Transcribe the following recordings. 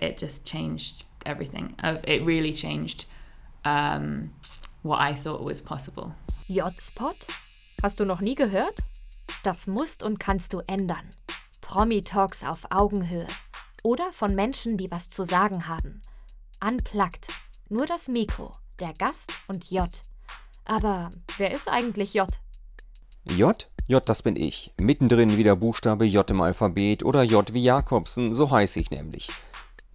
It just changed everything. It really changed um, what I thought was possible. J-Spot? Hast du noch nie gehört? Das musst und kannst du ändern. Promi-Talks auf Augenhöhe. Oder von Menschen, die was zu sagen haben. Unplugged. Nur das Mikro, der Gast und J. Aber wer ist eigentlich J? J? J, das bin ich. Mittendrin wie der Buchstabe J im Alphabet oder J wie Jakobsen, so heiße ich nämlich.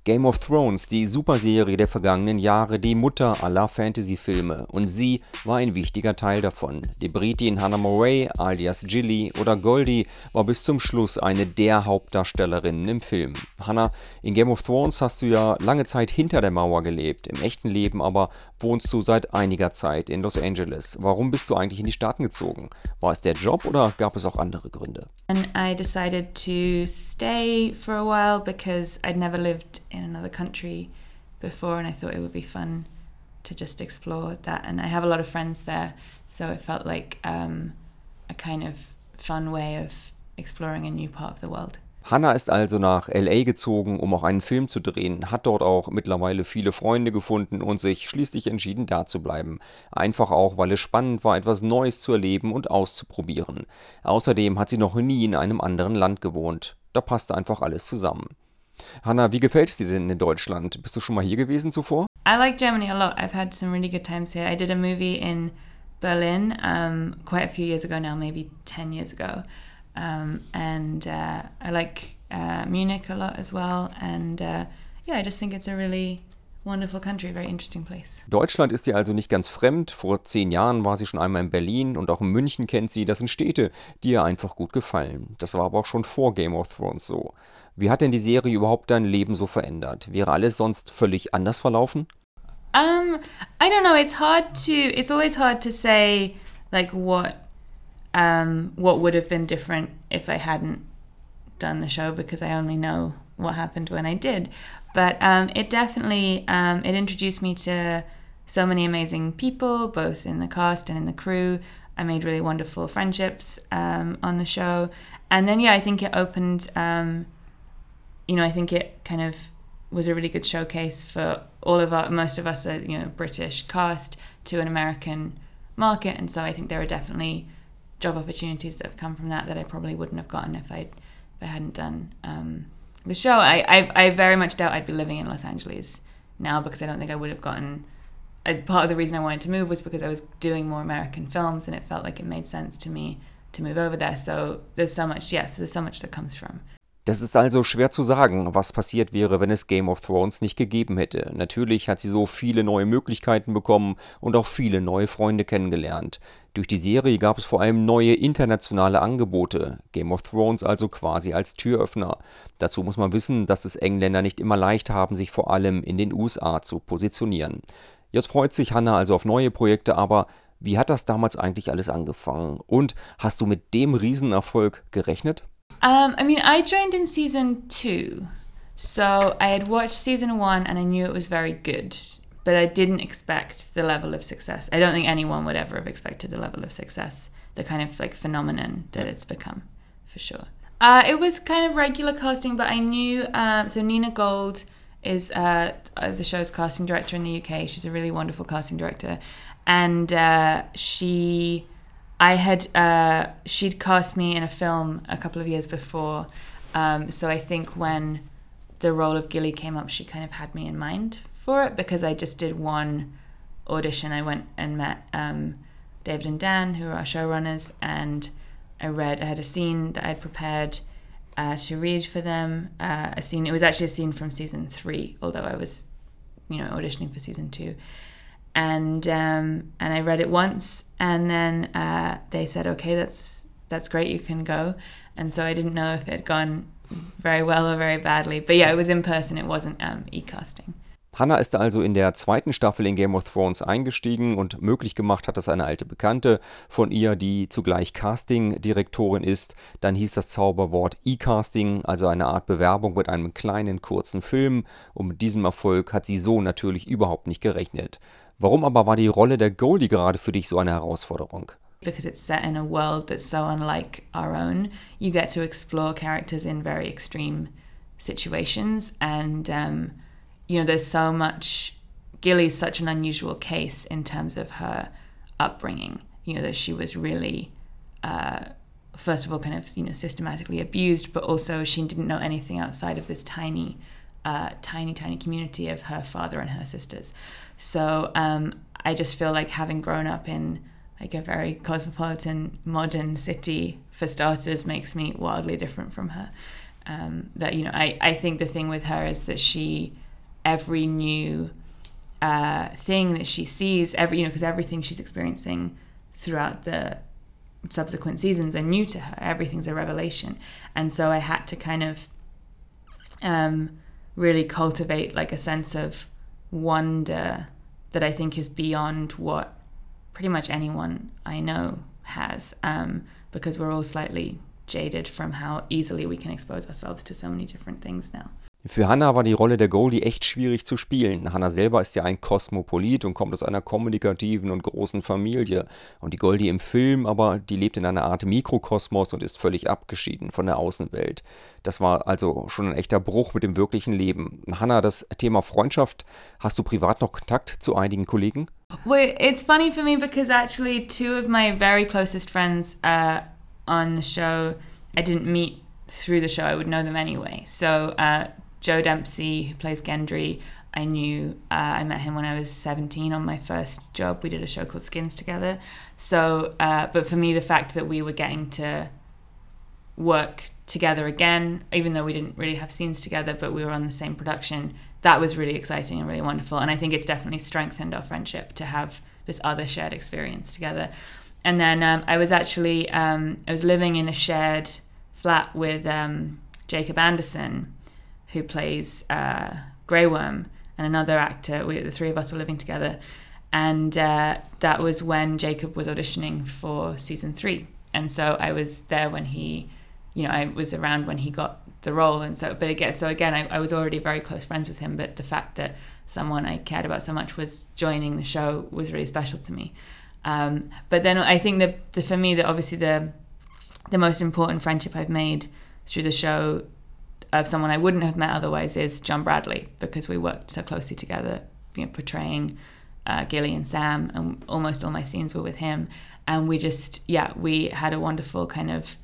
Game of Thrones, die Superserie der vergangenen Jahre, die Mutter aller Fantasy-Filme. Und sie war ein wichtiger Teil davon. Die Britin Hannah Moray, alias Gilly oder Goldie, war bis zum Schluss eine der Hauptdarstellerinnen im Film. Hannah, in Game of Thrones hast du ja lange Zeit hinter der Mauer gelebt. Im echten Leben aber wohnst du seit einiger Zeit in Los Angeles. Warum bist du eigentlich in die Staaten gezogen? War es der Job oder gab es auch andere Gründe? And I decided to stay for a while because I'd never lived in another country before, and I thought it would be fun to just explore that. And I have a lot of friends there, so it felt like um, a kind of fun way of exploring a new part of the world. Hannah ist also nach LA gezogen, um auch einen Film zu drehen, hat dort auch mittlerweile viele Freunde gefunden und sich schließlich entschieden, da zu bleiben. Einfach auch, weil es spannend war, etwas Neues zu erleben und auszuprobieren. Außerdem hat sie noch nie in einem anderen Land gewohnt. Da passte einfach alles zusammen. Hanna, wie gefällt es dir denn in Deutschland? Bist du schon mal hier gewesen zuvor? I like Germany a lot. I've had some really good times here. I did a movie in Berlin um, quite a few years ago now, maybe 10 years ago. Um, and uh, I like uh, Munich a lot as well. And uh, yeah, I just think it's a really wonderful country, very interesting place. Deutschland ist ihr also nicht ganz fremd. Vor zehn Jahren war sie schon einmal in Berlin und auch in München kennt sie. Das sind Städte, die ihr einfach gut gefallen. Das war aber auch schon vor Game of Thrones so. Wie hat denn die Serie überhaupt dein Leben so verändert? Wäre alles sonst völlig anders verlaufen? Um, I don't know. It's hard to. It's always hard to say like what, um, what would have been different if I hadn't done the show because I only know what happened when I did. But um, it definitely um, it introduced me to so many amazing people, both in the cast and in the crew. I made really wonderful friendships um, on the show, and then yeah, I think it opened. Um, you know, I think it kind of was a really good showcase for all of our most of us, are, you know, British cast to an American market, and so I think there are definitely job opportunities that have come from that that I probably wouldn't have gotten if I if I hadn't done. Um, the show. I, I, I very much doubt I'd be living in Los Angeles now because I don't think I would have gotten. I, part of the reason I wanted to move was because I was doing more American films and it felt like it made sense to me to move over there. So there's so much, yes, there's so much that comes from Das ist also schwer zu sagen, was passiert wäre, wenn es Game of Thrones nicht gegeben hätte. Natürlich hat sie so viele neue Möglichkeiten bekommen und auch viele neue Freunde kennengelernt. Durch die Serie gab es vor allem neue internationale Angebote, Game of Thrones also quasi als Türöffner. Dazu muss man wissen, dass es Engländer nicht immer leicht haben, sich vor allem in den USA zu positionieren. Jetzt freut sich Hannah also auf neue Projekte, aber wie hat das damals eigentlich alles angefangen? Und hast du mit dem Riesenerfolg gerechnet? Um, I mean, I joined in season two. So I had watched season one and I knew it was very good, but I didn't expect the level of success. I don't think anyone would ever have expected the level of success, the kind of like phenomenon that it's become, for sure. Uh, it was kind of regular casting, but I knew. Um, so Nina Gold is uh, the show's casting director in the UK. She's a really wonderful casting director, and uh, she I had uh, she'd cast me in a film a couple of years before, um, so I think when the role of Gilly came up, she kind of had me in mind for it because I just did one audition. I went and met um, David and Dan, who are our showrunners, and I read. I had a scene that I'd prepared uh, to read for them. Uh, a scene. It was actually a scene from season three, although I was, you know, auditioning for season two and um, and I read it once, and then uh, they said, "Okay, that's that's great, you can go." And so I didn't know if it had gone very well or very badly, but yeah, it was in person. It wasn't um, e-casting. Hannah ist also in der zweiten Staffel in Game of Thrones eingestiegen und möglich gemacht hat das eine alte Bekannte von ihr, die zugleich Casting-Direktorin ist. Dann hieß das Zauberwort E-Casting, also eine Art Bewerbung mit einem kleinen kurzen Film. Und mit diesem Erfolg hat sie so natürlich überhaupt nicht gerechnet. Warum aber war die Rolle der Goldy gerade für dich so eine Herausforderung? Because it's set in a world that's so unlike our own, you get to explore characters in very extreme situations. And, um, you know, there's so much, Gilly's such an unusual case in terms of her upbringing, you know, that she was really, uh, first of all, kind of, you know, systematically abused, but also she didn't know anything outside of this tiny, uh, tiny, tiny community of her father and her sisters. So um, I just feel like having grown up in like a very cosmopolitan, modern city, for starters, makes me wildly different from her. Um, that you know, I, I think the thing with her is that she, every new uh, thing that she sees, every you know, because everything she's experiencing throughout the subsequent seasons are new to her. Everything's a revelation, and so I had to kind of um, really cultivate like a sense of wonder that I think is beyond what pretty much anyone I know has, um, because we're all slightly jaded from how easily we can expose ourselves to so many different things now. Für Hannah war die Rolle der Goldie echt schwierig zu spielen. Hannah selber ist ja ein Kosmopolit und kommt aus einer kommunikativen und großen Familie. Und die Goldie im Film aber, die lebt in einer Art Mikrokosmos und ist völlig abgeschieden von der Außenwelt. Das war also schon ein echter Bruch mit dem wirklichen Leben. Hannah, das Thema Freundschaft, hast du privat noch Kontakt zu einigen Kollegen? Well, it's funny for me because actually two of my very closest friends uh, on the show, I didn't meet through the show. I would know them anyway. So uh, Joe Dempsie, who plays Gendry, I knew uh, I met him when I was 17 on my first job. We did a show called Skins together. So, uh, but for me, the fact that we were getting to work together again, even though we didn't really have scenes together, but we were on the same production, that was really exciting and really wonderful. And I think it's definitely strengthened our friendship to have this other shared experience together. And then um, I was actually um, I was living in a shared flat with um, Jacob Anderson who plays uh, Grey Worm, and another actor. We, the three of us are living together, and uh, that was when Jacob was auditioning for season three, and so I was there when he, you know, I was around when he got the role, and so, but again, so again, I, I was already very close friends with him, but the fact that someone I cared about so much was joining the show was really special to me. Um, but then I think that the, for me, that obviously the the most important friendship I've made through the show of someone I wouldn't have met otherwise is John Bradley because we worked so closely together, you know, portraying uh, Gilly and Sam, and almost all my scenes were with him. And we just, yeah, we had a wonderful kind of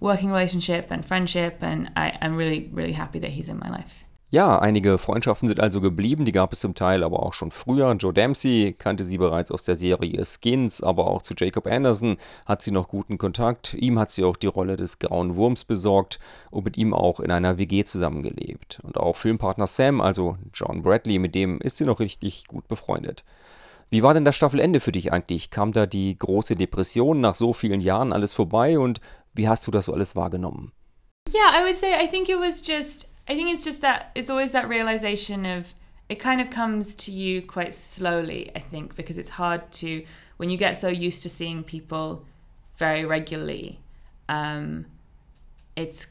working relationship and friendship, and I, I'm really, really happy that he's in my life. Ja, einige Freundschaften sind also geblieben, die gab es zum Teil aber auch schon früher. Joe Dempsey kannte sie bereits aus der Serie Skins, aber auch zu Jacob Anderson hat sie noch guten Kontakt. Ihm hat sie auch die Rolle des grauen Wurms besorgt und mit ihm auch in einer WG zusammengelebt. Und auch Filmpartner Sam, also John Bradley, mit dem ist sie noch richtig gut befreundet. Wie war denn das Staffelende für dich eigentlich? Kam da die große Depression nach so vielen Jahren alles vorbei und wie hast du das so alles wahrgenommen? Yeah, I would say I think it was just I think it's just that it's always that realization of it kind of comes to you quite slowly, I think, because it's hard to when you get so used to seeing people very regularly, um, it's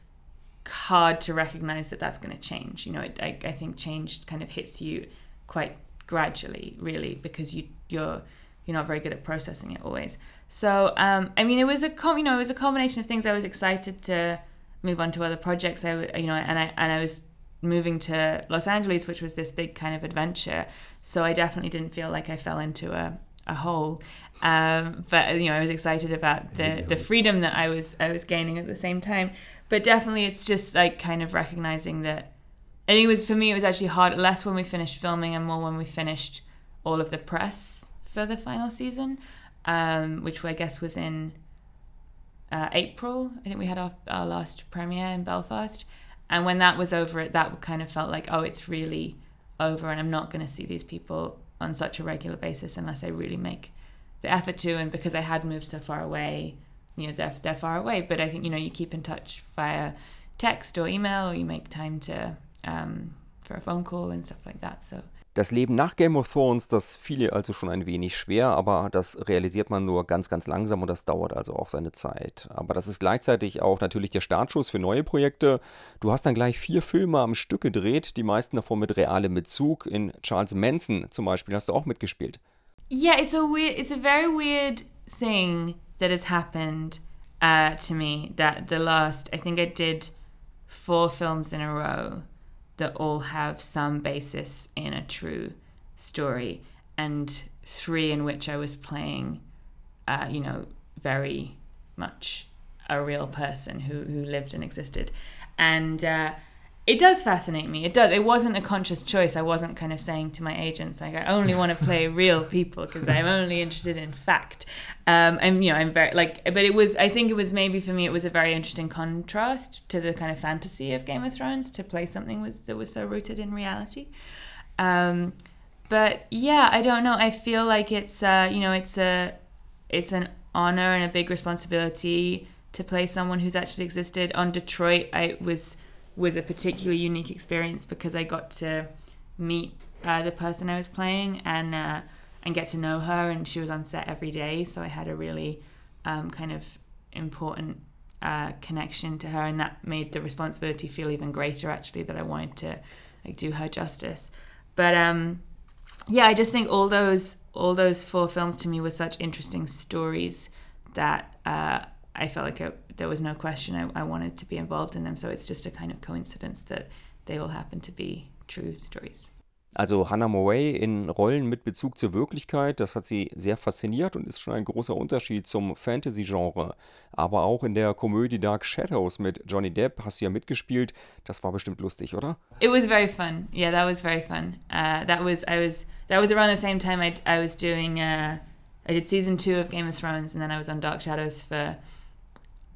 hard to recognize that that's going to change. You know, it, I, I think change kind of hits you quite gradually, really, because you you're you're not very good at processing it always. So, um, I mean, it was a com- you know it was a combination of things. I was excited to move on to other projects. I you know and I and I was moving to Los Angeles, which was this big kind of adventure. So I definitely didn't feel like I fell into a a hole. Um, but you know, I was excited about the the freedom that I was I was gaining at the same time. But definitely, it's just like kind of recognizing that. I think it was for me. It was actually hard, less when we finished filming and more when we finished all of the press for the final season, um, which I guess was in uh, April. I think we had our, our last premiere in Belfast. And when that was over, it that kind of felt like, oh, it's really over, and I'm not going to see these people on such a regular basis unless I really make the effort to. And because I had moved so far away, you know, they're, they're far away. But I think, you know, you keep in touch via text or email, or you make time to um, for a phone call and stuff like that. So Das Leben nach Game of Thrones, das fiel also schon ein wenig schwer, aber das realisiert man nur ganz, ganz langsam und das dauert also auch seine Zeit. Aber das ist gleichzeitig auch natürlich der Startschuss für neue Projekte. Du hast dann gleich vier Filme am Stück gedreht, die meisten davon mit realem Bezug. In Charles Manson zum Beispiel hast du auch mitgespielt. Yeah, it's a weird, it's a very weird thing that has happened uh, to me. That the last, I think I did four films in a row. That all have some basis in a true story, and three in which I was playing, uh, you know, very much a real person who who lived and existed, and. Uh, it does fascinate me. It does. It wasn't a conscious choice. I wasn't kind of saying to my agents like I only want to play real people because I'm only interested in fact. Um, and you know, I'm very like, but it was. I think it was maybe for me. It was a very interesting contrast to the kind of fantasy of Game of Thrones to play something was that was so rooted in reality. Um, but yeah, I don't know. I feel like it's uh, you know, it's a it's an honor and a big responsibility to play someone who's actually existed. On Detroit, I was was a particularly unique experience because I got to meet uh, the person I was playing and uh, and get to know her, and she was on set every day, so I had a really um, kind of important uh, connection to her, and that made the responsibility feel even greater. Actually, that I wanted to like do her justice, but um, yeah, I just think all those all those four films to me were such interesting stories that uh, I felt like it, there was no question I, I wanted to be involved in them. So it's just a kind of coincidence that they all happen to be true stories. Also Hannah Moray in Rollen mit Bezug zur Wirklichkeit, das hat sie sehr fasziniert und ist schon ein großer Unterschied zum Fantasy-Genre. Aber auch in der Komödie Dark Shadows mit Johnny Depp hast du ja mitgespielt. Das war bestimmt lustig, oder? It was very fun. Yeah, that was very fun. Uh, that was I was that was around the same time I, I was doing uh, I did season two of Game of Thrones and then I was on Dark Shadows for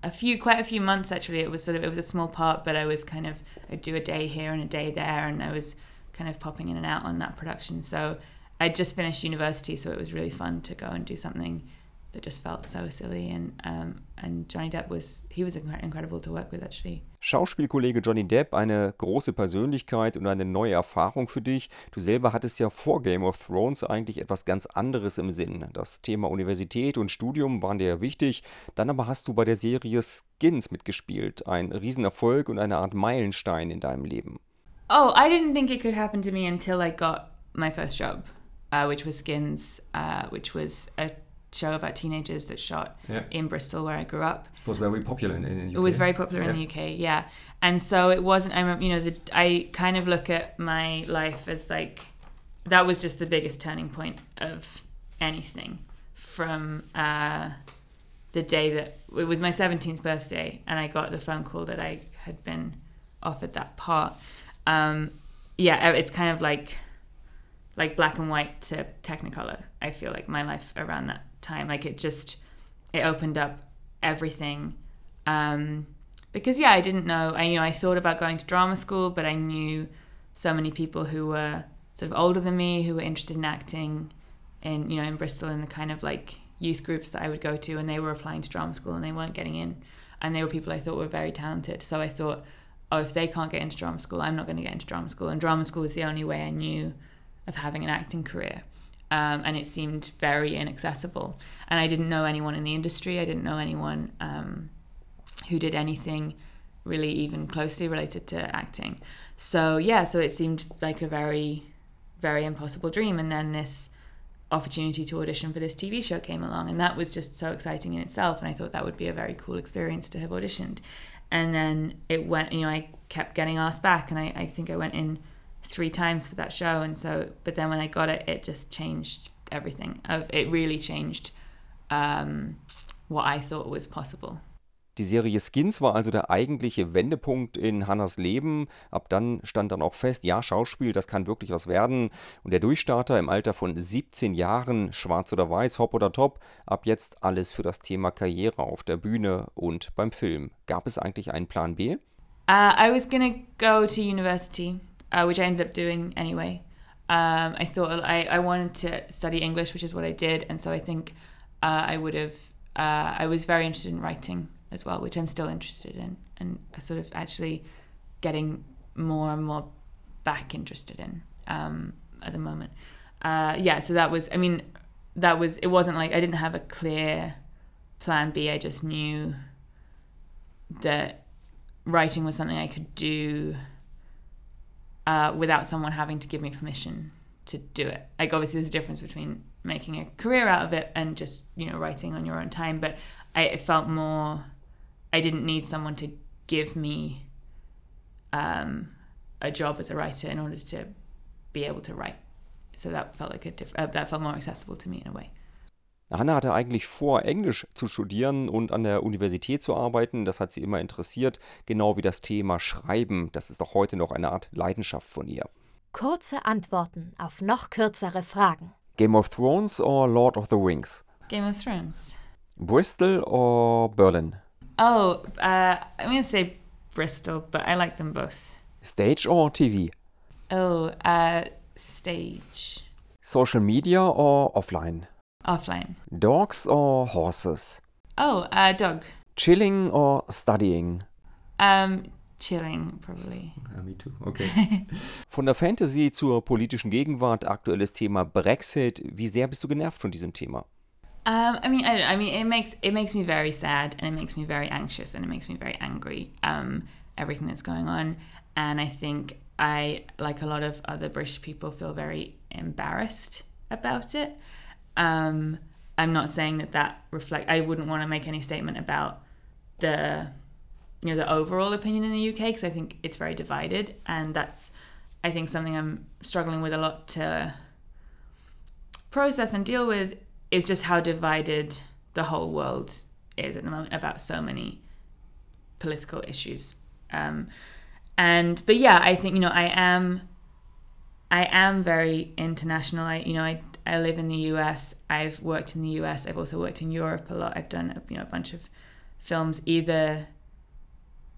a few quite a few months actually. It was sort of it was a small part but i was kind of i'd do a day here and a day there and i was kind of popping in and out on that production. So i just finished university so it was really fun to go and do something that just felt so silly and um, and Johnny Depp was he was incredible to work with actually. Schauspielkollege Johnny Depp, eine große Persönlichkeit und eine neue Erfahrung für dich. Du selber hattest ja vor Game of Thrones eigentlich etwas ganz anderes im Sinn. Das Thema Universität und Studium waren dir wichtig. Dann aber hast du bei der Serie Skins mitgespielt, ein Riesenerfolg und eine Art Meilenstein in deinem Leben. Oh, I didn't think it could happen to me until I got my first job, uh, which was Skins, uh, which was a show about teenagers that shot yeah. in Bristol, where I grew up. It was very popular in, in the UK. It was very popular yeah. in the UK, yeah. And so it wasn't. I remember, you know, the, I kind of look at my life as like that was just the biggest turning point of anything from uh, the day that it was my 17th birthday, and I got the phone call that I had been offered that part. Um, yeah, it's kind of like like black and white to technicolor. I feel like my life around that time. Like it just it opened up everything. Um, because yeah, I didn't know. I you know I thought about going to drama school, but I knew so many people who were sort of older than me who were interested in acting in you know in Bristol in the kind of like youth groups that I would go to, and they were applying to drama school and they weren't getting in, and they were people I thought were very talented. So I thought, oh, if they can't get into drama school, I'm not going to get into drama school, and drama school was the only way I knew of having an acting career um, and it seemed very inaccessible. And I didn't know anyone in the industry. I didn't know anyone um, who did anything really even closely related to acting. So yeah, so it seemed like a very, very impossible dream. And then this opportunity to audition for this TV show came along, and that was just so exciting in itself. And I thought that would be a very cool experience to have auditioned. And then it went, you know, I kept getting asked back, and I, I think I went in three times for that show and so but then when I got it it just changed everything it really changed um, what I thought was possible. Die Serie Skins war also der eigentliche Wendepunkt in Hannas Leben. Ab dann stand dann auch fest, ja, Schauspiel, das kann wirklich was werden. Und der Durchstarter im Alter von 17 Jahren, schwarz oder weiß, hopp oder top, ab jetzt alles für das Thema Karriere auf der Bühne und beim Film. Gab es eigentlich einen Plan B? Uh, I was gonna go to university. Uh, which I ended up doing anyway. Um, I thought I, I wanted to study English, which is what I did, and so I think uh, I would have. Uh, I was very interested in writing as well, which I'm still interested in, and sort of actually getting more and more back interested in um, at the moment. Uh, yeah, so that was. I mean, that was. It wasn't like I didn't have a clear plan B. I just knew that writing was something I could do uh, without someone having to give me permission to do it. Like obviously there's a difference between making a career out of it and just you know writing on your own time. But I felt more I didn't need someone to give me um, a job as a writer in order to be able to write. So that felt like a diff- uh, that felt more accessible to me in a way. Hannah hatte eigentlich vor, Englisch zu studieren und an der Universität zu arbeiten. Das hat sie immer interessiert, genau wie das Thema Schreiben. Das ist auch heute noch eine Art Leidenschaft von ihr. Kurze Antworten auf noch kürzere Fragen. Game of Thrones or Lord of the Rings? Game of Thrones. Bristol or Berlin? Oh, uh, I'm gonna say Bristol, but I like them both. Stage or TV? Oh, uh, stage. Social media or offline? Offline. Dogs or horses? Oh, uh, dog. Chilling or studying? Um, chilling, probably. me too. Okay. Von der Fantasy zur politischen Gegenwart, aktuelles Thema Brexit. Wie sehr bist du genervt von diesem Thema? Um, I mean, I, don't- I mean, it makes it makes me very sad, and it makes me very anxious, and it makes me very angry. Um, everything that's going on, and I think I, like a lot of other British people, feel very embarrassed about it. Um, I'm not saying that that reflect. I wouldn't want to make any statement about the, you know, the overall opinion in the UK because I think it's very divided, and that's, I think, something I'm struggling with a lot to process and deal with is just how divided the whole world is at the moment about so many political issues. Um, and but yeah, I think you know I am, I am very international. I you know I I live in the U.S. I've worked in the U.S. I've also worked in Europe a lot. I've done you know a bunch of films either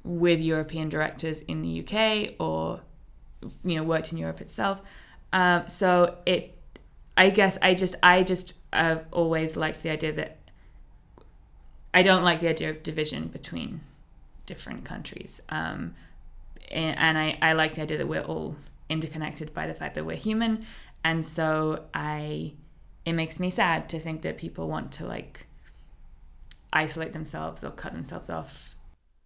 with European directors in the UK or you know worked in Europe itself. Um, so it I guess I just I just have always liked the idea that I don't like the idea of division between different countries. Um, and and I, I like the idea that we're all interconnected by the fact that we're human. And so I it makes me sad to think that people want to like isolate themselves or cut themselves off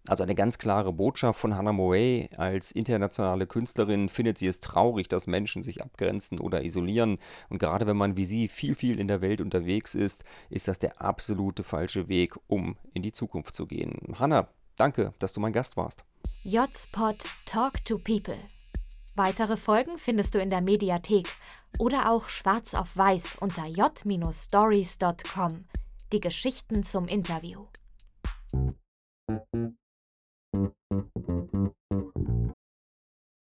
Also eine ganz klare Botschaft von Hannah Moray. Als internationale Künstlerin findet sie es traurig, dass Menschen sich abgrenzen oder isolieren. Und gerade wenn man wie sie viel, viel in der Welt unterwegs ist, ist das der absolute falsche Weg, um in die Zukunft zu gehen. Hannah, danke, dass du mein Gast warst. J-Spot Talk to People. Weitere Folgen findest du in der Mediathek oder auch schwarz auf weiß unter j-stories.com. Die Geschichten zum Interview.